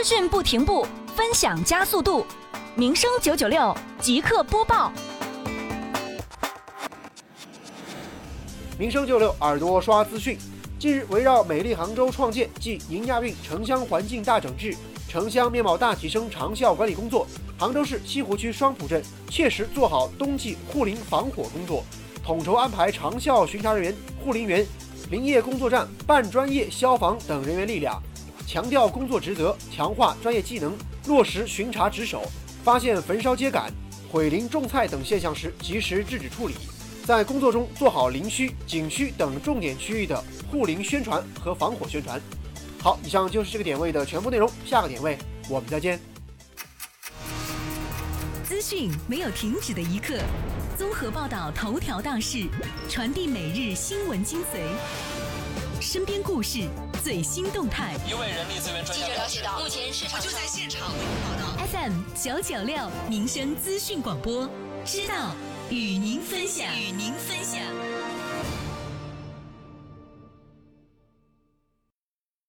资讯不停步，分享加速度。民生九九六即刻播报。民生九六耳朵刷资讯。近日，围绕美丽杭州创建暨迎亚运城乡环境大整治、城乡面貌大提升长效管理工作，杭州市西湖区双浦镇切实做好冬季护林防火工作，统筹安排长效巡查人员、护林员、林业工作站、半专业消防等人员力量，强调工作职责，强化专业技能，落实巡查值守，发现焚烧秸秆、毁林种菜等现象时，及时制止处理。在工作中做好林区、景区等重点区域的护林宣传和防火宣传。好，以上就是这个点位的全部内容。下个点位我们再见。资讯没有停止的一刻，综合报道头条大事，传递每日新闻精髓，身边故事最新动态。一位人力资源专家了解到，目前市场就在现场为您报道。FM 九九六民生资讯广播，知道。与您分享，与您分享。